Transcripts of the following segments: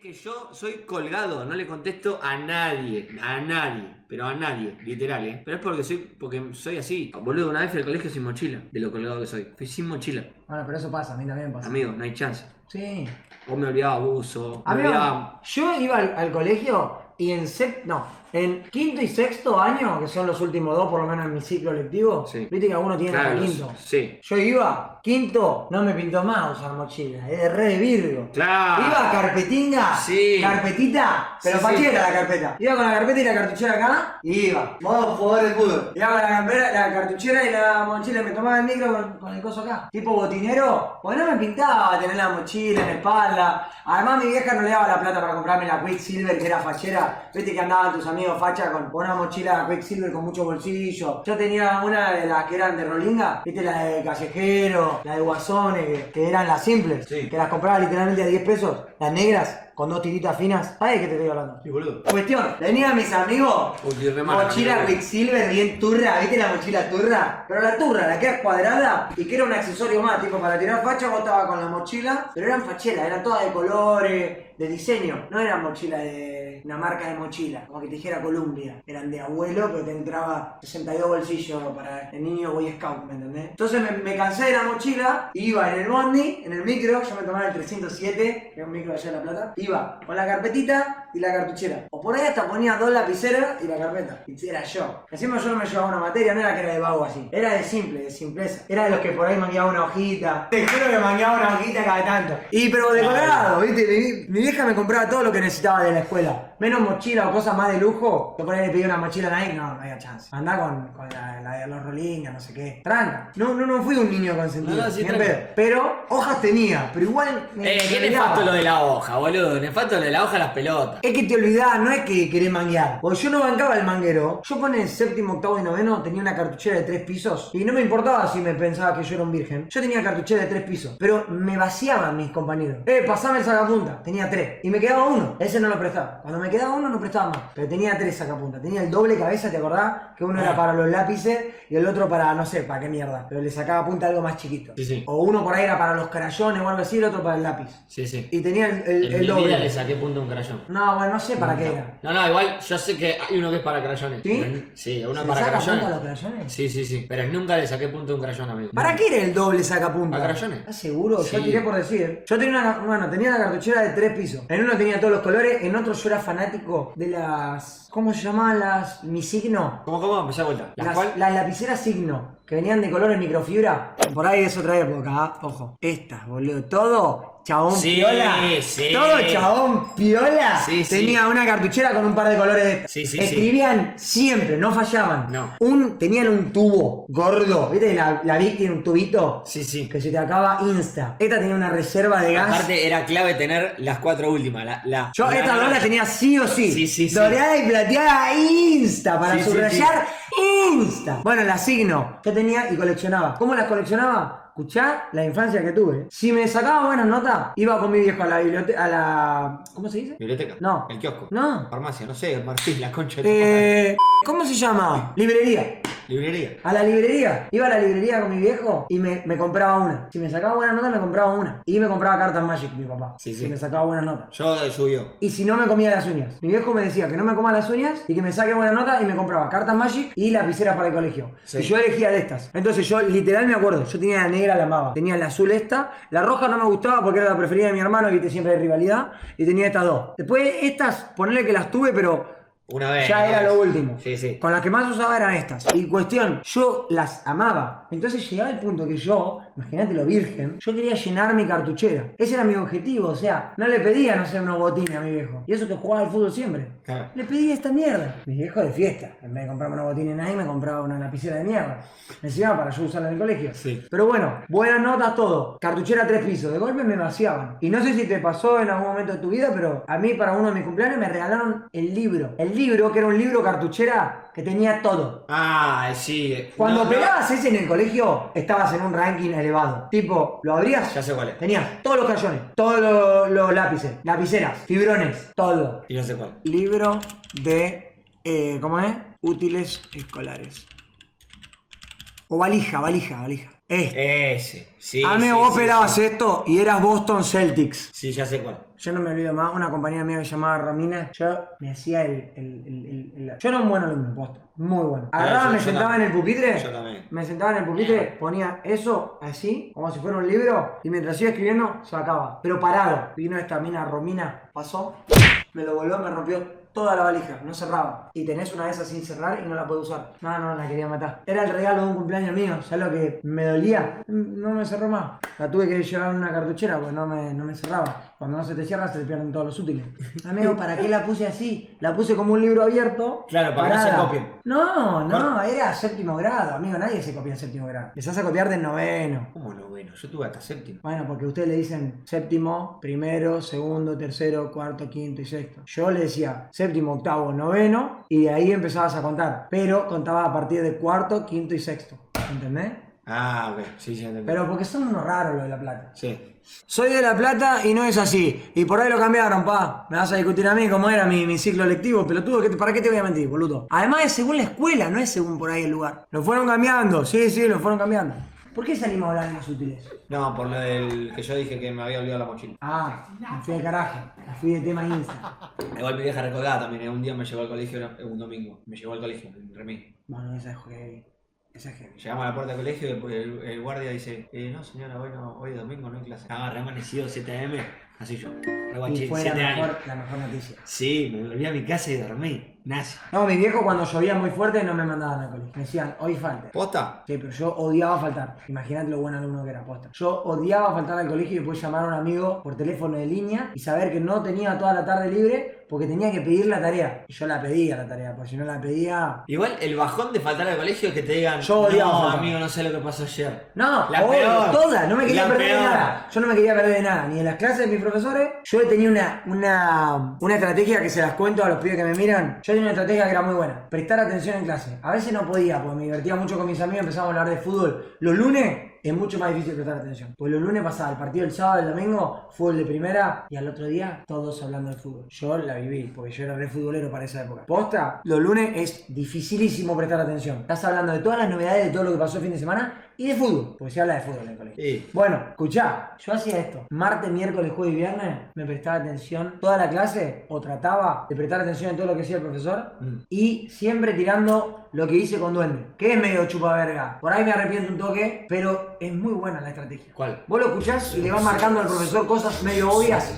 que yo soy colgado, no le contesto a nadie, a nadie, pero a nadie, literal, ¿eh? Pero es porque soy, porque soy así. Boludo, una vez fui al colegio sin mochila, de lo colgado que soy. Fui sin mochila. Bueno, pero eso pasa, a mí también pasa. Amigo, no hay chance. Sí. O me olvidaba abuso, me Amigo, olvidaba... yo iba al, al colegio y en sep- no, en quinto y sexto año, que son los últimos dos por lo menos en mi ciclo lectivo, Sí. viste que algunos tienen Claro, hasta quinto. Sí. Yo iba, quinto, no me pintó más usar mochila, es de re de Virgo. Claro. Iba carpetinga, Sí. carpetita, pero Sí, la carpeta. Iba con la carpeta y la cartuchera acá, y iba. Modo jugador de fútbol. Iba con la, carpera- la cartuchera y la mochila, me tomaba el micro con, con el coso acá. Tipo botinero, pues no me pintaba tener la mochila en la espalda. Además mi vieja no le daba la plata para comprarme la Quicksilver que era fachera. Viste que andaban tus amigos facha con una mochila Quicksilver con muchos bolsillos. Yo tenía una de las que eran de Rolinga, viste la de Callejero, la de Guasones, que, que eran las simples, Sí. que las compraba literalmente a 10 pesos, las negras, con dos tiritas finas. ¿Sabes de qué te estoy hablando? Sí, boludo. Cuestión, venía mis amigos, Uy, re mala, mochila. Quicksilver bien turra, ¿viste la mochila turra? Pero la turra, la que era cuadrada y que era un accesorio más, tipo para tirar facha, vos estabas con la mochila, pero eran facheras, eran todas de colores, de diseño, no eran mochilas de una marca de mochila, como que te dijera Columbia, eran de abuelo, pero te entraba 62 bolsillos para el niño Boy Scout, ¿me entendés? Entonces me, me cansé de la mochila, iba en el bondi, en el micro, yo me tomaba el 307, que es un micro de allá de La Plata, iba con la carpetita y la cartuchera. O por ahí hasta ponía dos lapiceras y la carpeta. Y era yo. Encima yo no me llevaba una materia, no era que era de vago así. Era de simple, de simpleza. Era de los que por ahí mangueaba una hojita. Te juro que mangueaba una hojita cada tanto. Y pero de colorado, ¿viste? Mi, mi vieja me compraba todo lo que necesitaba de la escuela. Menos mochila o cosas más de lujo. Yo por ahí le pedí una mochila Nike, no, no había chance. Andá con, con la, la de los Rolinga, no sé qué. Tranca. No, no, no fui un niño consentido. No, sí. Pero hojas tenía, pero igual me- Eh, qué nefasto lo de la hoja, boludo. Nefasto lo de la hoja las pelotas. Es que te olvidás, no es que querés manguear. Porque yo no bancaba el manguero. Yo pone séptimo, octavo y noveno tenía una cartuchera de tres pisos. Y no me importaba si me pensaba que yo era un virgen. Yo tenía cartuchera de tres pisos. Pero me vaciaban mis compañeros. Eh, pasame el sacapunta. Tenía tres. Y me quedaba uno. Ese no lo prestaba. Cuando me quedaba uno no prestaba más. Pero tenía tres sacapuntas. Tenía el doble cabeza, ¿te acordás? Que uno era para los lápices y el otro para, no sé, para qué mierda. Pero le sacaba punta algo más chiquito. Sí, sí. O uno por ahí era para los crayones o algo así, el otro para el lápiz. Sí, sí. Y tenía el, el- En el mi doble. vida le saqué punto a un crayón. No, bueno, no sé para qué era. No, no, igual yo sé que hay uno que es para crayones. ¿Sí? Sí, uno ¿Se para saca crayones. punta a los crayones? Sí, sí, sí. Pero nunca le saqué punto a un crayón, amigo. ¿Para qué era el doble sacapunta? ¿A crayones? ¿Estás seguro? Yo tiré por decir. Yo tenía una, bueno, tenía la cartuchera de tres pisos. En uno tenía todos los colores, en otro yo era fanático de las. ¿Cómo se llamaban las. mi signo? ¿Cómo, cómo? Empecé a vuelta. ¿La Las, cual? las lapiceras signo, que venían de colores microfibra. Por ahí es otra época, ¿ah? ojo. Estas, boludo. Todo chabón Sí, piola. sí. Todo chabón piola. Sí. Tenía una cartuchera con un par de colores de estas. Sí, sí, sí. Escribían siempre, no fallaban. No. Un, tenían un tubo gordo. ¿Viste? La, la Vic tiene un tubito. Sí, sí. Que se te acaba insta. Esta tenía una reserva de gas. Aparte era clave tener las cuatro últimas. La, la, Yo esta dos la tenía sí o sí. Sí, sí, sí. Doreada y plateada insta para subrayar insta. Bueno, la signo. Yo tenía y coleccionaba. ¿Cómo las coleccionaba? Escuchá la infancia que tuve. Si me sacaba buenas notas, iba con mi viejo a la biblioteca. a la. ¿Cómo se dice? Biblioteca. No. El kiosco. No. Farmacia, no sé, Marfil, la concha de. Eh, ¿Cómo se llama? Librería. Librería. A la librería. Iba a la librería con mi viejo y me, me compraba una. Si me sacaba buenas notas, me compraba una. Y me compraba cartas Magic, mi papá. Sí, sí. Si me sacaba buenas notas. Yo eh, subió. Y si no me comía las uñas. Mi viejo me decía que no me coma las uñas y que me saque buena nota y me compraba cartas Magic y lapiceras para el colegio. Sí. Y yo elegía de estas. Entonces yo literal me acuerdo, yo tenía la negra, la amaba. Tenía la azul esta, la roja no me gustaba porque era la preferida de mi hermano, viste siempre hay rivalidad. Y tenía estas dos. Después estas, ponerle que las tuve, pero Una vez. ya era vez. lo último. Sí, sí. Con las que más usaba eran estas. Y cuestión, yo las amaba. Entonces llegaba el punto que yo, imagínate lo virgen, yo quería llenar mi cartuchera. Ese era mi objetivo. O sea, no le pedía, no sé, unos botines a mi viejo. Y eso que jugaba al fútbol siempre. Claro. Le pedía esta mierda. Mi viejo de fiesta. En vez de comprarme unos botines Nike, me compraba una lapicera de mierda. Me enseñaba para yo usarla en el colegio. Sí. Pero bueno, buenas notas, todo. Cartuchera tres pisos. De golpe me vaciaban. Y no sé si te pasó en algún momento de tu vida, pero a mí para uno de mis cumpleaños me regalaron el libro. El libro, que era un libro cartuchera que tenía todo. Ah, sí. Cuando No, no. pegabas ese en el colegio, estabas en un ranking elevado. Tipo, lo abrías, Ya sé cuál es. tenías todos los crayones, todos los, los lápices, lapiceras, fibrones, todo. Y no sé cuál. Libro de, eh, ¿cómo es? Útiles escolares. O valija, valija, valija. Este. Ese. Sí, Amigo, sí, vos sí, pelabas sí. esto y eras Boston Celtics. Sí, ya sé cuál. Yo no me olvido más, una compañera mía que se llamaba Romina, yo me hacía el... el- el- Yo era un buen alumno, posta, muy bueno. Agarraba, yo- me yo sentaba en el pupitre, Yo también. me sentaba en el pupitre, ponía eso así, como si fuera un libro, y mientras iba escribiendo, sacaba. Pero parado. Vino esta mina Romina, pasó, me lo volvió, me rompió toda la valija, no cerraba. Y tenés una de esas sin cerrar y no la puedo usar. No, no, la quería matar. Era el regalo de un cumpleaños mío, ¿sabes lo que me dolía? No me cerró más. La tuve que llevar en una cartuchera porque no me, no me cerraba. Cuando no se te cierra se te pierden todos los útiles. Amigo, ¿para qué la puse así? La puse como un libro abierto. Claro, para que no se parada. copien. No, no, era séptimo grado, amigo, nadie se copia en séptimo grado. Empezás a copiar del noveno. ¿Cómo no? Bueno, yo tuve hasta séptimo. Bueno, porque ustedes le dicen séptimo, primero, segundo, tercero, cuarto, quinto y sexto. Yo le decía séptimo, octavo, noveno y de ahí empezabas a contar. Pero contaba a partir de cuarto, quinto y sexto. ¿Entendés? Ah, ok. Sí, sí, entendí. Pero porque son unos raros los de La Plata. Sí. Soy de La Plata y no es así. Y por ahí lo cambiaron, pa. Me vas a discutir a mí cómo era mi, mi ciclo lectivo, pelotudo. ¿qué te- ¿Para qué te voy a mentir, boludo? Además es según la escuela, no es según por ahí el lugar. Lo fueron cambiando, sí, sí, lo fueron cambiando. ¿Por qué salimos a hablar de los útiles? No, por lo del que yo dije que me había olvidado la mochila. Ah, me fui de carajo. Me fui de tema Insta. Igual mi vieja recordada también. ¿eh? Un día me llevó al colegio, era- un domingo. Me llevó al colegio, en Remí. Bueno, esa es heavy. Llegamos a la puerta del colegio y el, guardia dice: eh, No, señora, hoy es domingo, no hay clase. Estaba re amanecido 7 am. Así yo. Y fue la 7 mejor, la mejor noticia. Sí, me volví a mi casa y dormí. Nazi. No, mi viejo cuando llovía muy fuerte no me mandaban al colegio. Me decían, hoy falta. ¿Posta? Sí, pero yo odiaba faltar. Imagínate lo buen alumno que era, posta. Yo odiaba faltar al colegio y después llamar a un amigo por teléfono de línea y saber que no tenía toda la tarde libre porque tenía que pedir la tarea. Y yo la pedía la tarea, porque si no la pedía. Igual el bajón de faltar al colegio es que te digan: Yo odiaba No, faltar". amigo, no sé lo que pasó ayer. No, La obvio, peor. toda, no me quería La perder de nada. Yo no me quería perder de nada, ni en las clases de mis profesores. Yo tenía una, una, una estrategia que se las cuento a los pibes que me miran. Yo tenía una estrategia que era muy buena. Prestar atención en clase. A veces no podía, porque me divertía mucho con mis amigos, empezamos a hablar de fútbol. Los lunes es mucho más difícil prestar atención. Porque los lunes pasaba el partido el sábado, el domingo, fútbol de primera, y al otro día todos hablando de fútbol. Yo la viví, porque yo era re futbolero para esa época. Posta, los lunes es dificilísimo prestar atención. Estás hablando de todas las novedades de todo lo que pasó el fin de semana y de fútbol, porque se habla de fútbol en el colegio. Sí. Bueno, escuchá, yo hacía esto. Martes, miércoles, jueves y viernes me prestaba atención toda la clase o trataba de prestar atención en todo lo que decía el profesor Mm. y siempre tirando lo que hice con Duende, que es medio chupa verga. Por ahí me arrepiento un toque, pero es muy buena la estrategia. ¿Cuál? Vos lo escuchás y le vas marcando al profesor cosas medio obvias.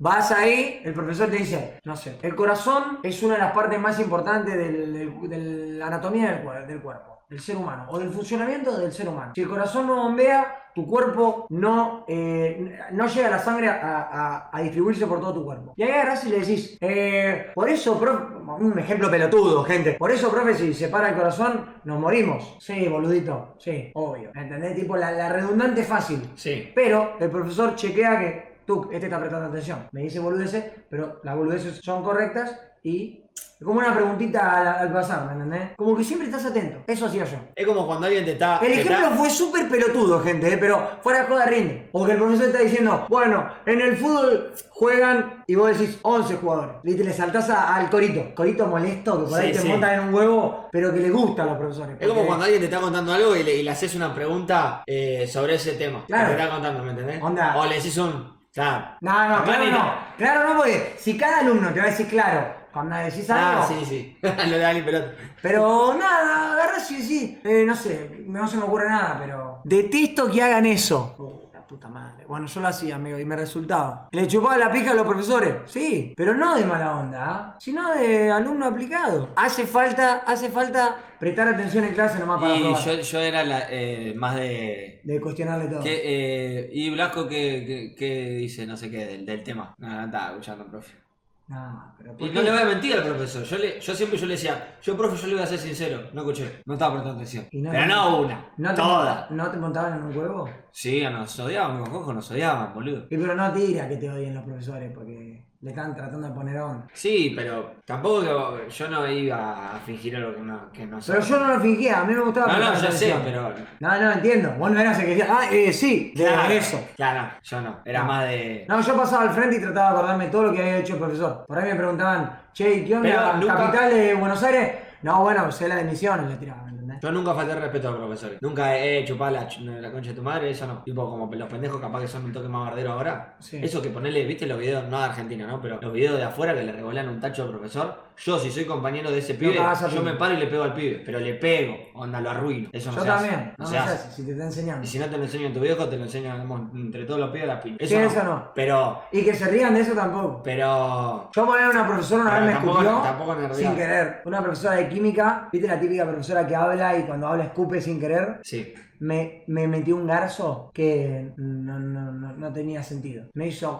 Vas ahí, el profesor te dice, no sé, el corazón es una de las partes más importantes de la anatomía del, del cuerpo, del ser humano, o del funcionamiento del ser humano. Si el corazón no bombea, tu cuerpo no, eh, no llega la sangre a, a- a distribuirse por todo tu cuerpo. Y ahí agarrás y le decís, eh, por eso, profe, un ejemplo pelotudo, gente, por eso, profe, si se para el corazón, nos morimos. Sí, boludito, sí, obvio. ¿Entendés? Tipo, la, la redundante fácil. Sí. Pero el profesor chequea que tú, este está prestando atención. Me dice boludeces, pero las boludeces son correctas y es como una preguntita al, al pasar, ¿me entendés? Como que siempre estás atento. Eso hacía yo. Es como cuando alguien te está. El te ejemplo fue súper pelotudo, gente, ¿eh? pero fuera de joda rinde. O que el profesor está diciendo, bueno, en el fútbol juegan y vos decís 11 jugadores. Viste, le saltás a- al corito. Corito molesto, que por ahí Sí, te sí. montan en un huevo, pero que le gusta a los profesores. Es como porque- cuando alguien te está contando algo y le, y le haces una pregunta eh, sobre ese tema. Claro. Que te está contando, ¿me entendés? Onda. O le decís un. Claro. No, no, claro no. Claro no, porque si cada alumno te va a decir claro cuando decís algo, Ah, sí, sí. lo de alguien pelota. Pero nada, agarras y decís, eh, no sé, no se me ocurre nada, pero. Detesto que hagan eso. Oh, la puta madre. Bueno, yo lo hacía, amigo, y me resultaba. Le chupaba la pija a los profesores, sí, pero no de mala onda, ¿ah? sino de alumno aplicado. Hace falta, hace falta prestar atención en clase nomás para Y probar. yo, yo era la, eh, más de. De cuestionarle todo. ¿Qué, eh, y Blasco, ¿qué, qué, qué dice? No sé qué, del, del tema. No, no estaba escuchando, profe. No, pero Y ¿por no le voy a mentir al profesor. Yo, le, yo siempre yo le decía, yo, profe, yo le voy a ser sincero. No escuché, no estaba prestando atención. No Pero te- no una, ¿No te, toda. ¿No te montaban en un huevo? Sí, nos odiaban, mis cojos nos odiaban, boludo. Y pero no tira que te odien los profesores porque le están tratando de poner onda. Sí, pero tampoco que yo no iba a fingir algo que no, que no Pero soy. yo no lo fingía, a mí me gustaba No, no, ya sé, pero. No, no, entiendo. Vos no eras el que decía, ah, eh, sí, de Claro, eso. Claro, yo no. Era No. más de. No, yo pasaba al frente y trataba de acordarme todo lo que había hecho el profesor. Por ahí me preguntaban, che, ¿qué onda? Pero nunca- ¿Capital de Buenos Aires? No, bueno, sé la de Misiones, le tiraba, Yo nunca falté respeto a los profesores. Nunca he chupado la, la concha de tu madre, eso no. Tipo, como los pendejos capaz que son un toque más bardero ahora. Sí. Eso que ponerle, viste los videos, no de Argentina, ¿no? Pero los videos de afuera que le revolan un tacho al profesor. Yo, si soy compañero de ese pibe, a yo pibe. me paro y le pego al pibe. Pero le pego, onda, lo arruino. Eso no Yo se hace. también. No No, se no hace. hace, si te está enseñando. Y si no te lo enseña tu viejo, te lo enseñamos entre todos los pibes las piñas. Sí, eso no. Pero, Y que se rían de eso tampoco. pero. Yo ponía una profesora una Pero vez me tampoco- escupió tampoco me sin querer. Una profesora de química, viste la típica profesora que habla y cuando habla escupe sin querer. Sí. Me, me metió un garzo que no, no, no, no tenía sentido. Me hizo.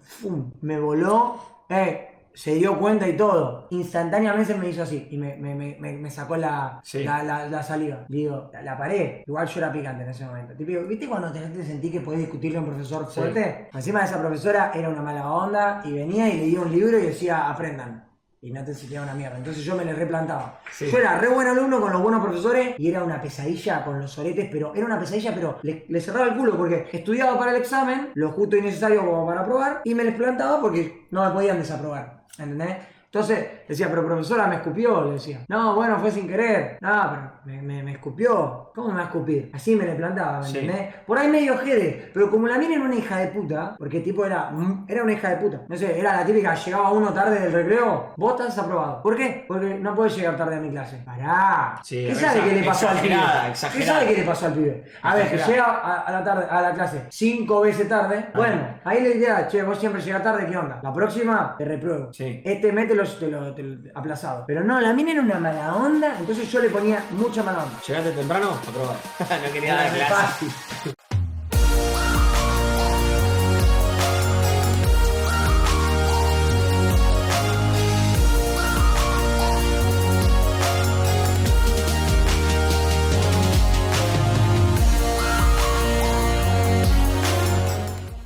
¡Fum! Me voló. Eh, se dio cuenta y todo. Instantáneamente me hizo así. Y me, me, me, me- sacó la, Sí. la, la, la saliva. Digo, la, paré. Igual yo era picante en ese momento. Típico, ¿Viste cuando te, te sentí que podés discutirle a un profesor Sí. fuerte? Encima de esa profesora era una mala onda y venía y leía un libro y decía, aprendan. Y no te enseñaba una mierda. Entonces yo me le replantaba. Sí. Yo era re buen alumno con los buenos profesores y era una pesadilla con los soretes, pero era una pesadilla, pero le, le cerraba el culo porque estudiaba para el examen, lo justo y necesario como para aprobar, y me les plantaba porque no me podían desaprobar. ¿Entendés? Entonces decía, pero profesora me escupió, le decía. No, bueno, fue sin querer. No, pero me, me- me escupió. ¿Cómo me va a escupir? Así me le plantaba, ¿me Sí. entendés? Por ahí medio jede, pero como la mina era una hija de puta, porque tipo era, era una hija de puta. No sé, era la típica, llegaba uno tarde del recreo, vos estás desaprobado. ¿Por qué? Porque no podés llegar tarde a mi clase. Pará. Sí, ¿Qué sabe qué le pasó al pibe? ¿Qué sabe qué le pasó al pibe? A ver, que llega a, a la tarde, a la clase cinco veces tarde. Bueno, ahí le diría, che, vos siempre llegas tarde, ¿qué onda? La próxima te repruebo. Sí. Este mes te lo, te lo- te lo- aplazado. Pero no, la mina era una mala onda, entonces yo le ponía mucha mala onda. ¿Llegaste temprano? Aprobado. no quería dar clase. fácil.